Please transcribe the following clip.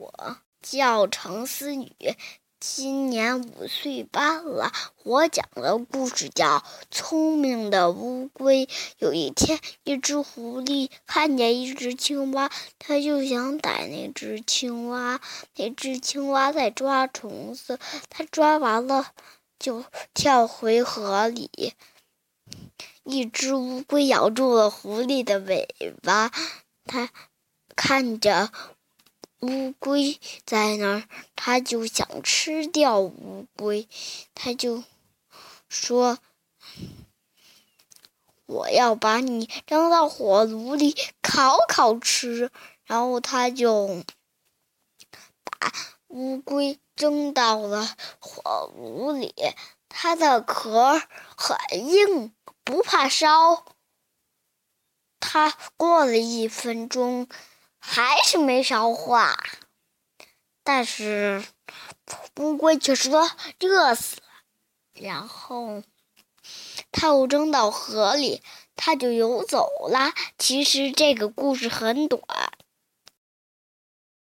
我叫程思雨，今年五岁半了。我讲的故事叫《聪明的乌龟》。有一天，一只狐狸看见一只青蛙，它就想逮那只青蛙。那只青蛙在抓虫子，它抓完了就跳回河里。一只乌龟咬住了狐狸的尾巴，它看着。乌龟在那儿，他就想吃掉乌龟，他就说：“我要把你扔到火炉里烤烤吃。”然后他就把乌龟扔到了火炉里，它的壳很硬，不怕烧。他过了一分钟。还是没烧化，但是乌龟却说热死了。然后它又扔到河里，它就游走了。其实这个故事很短。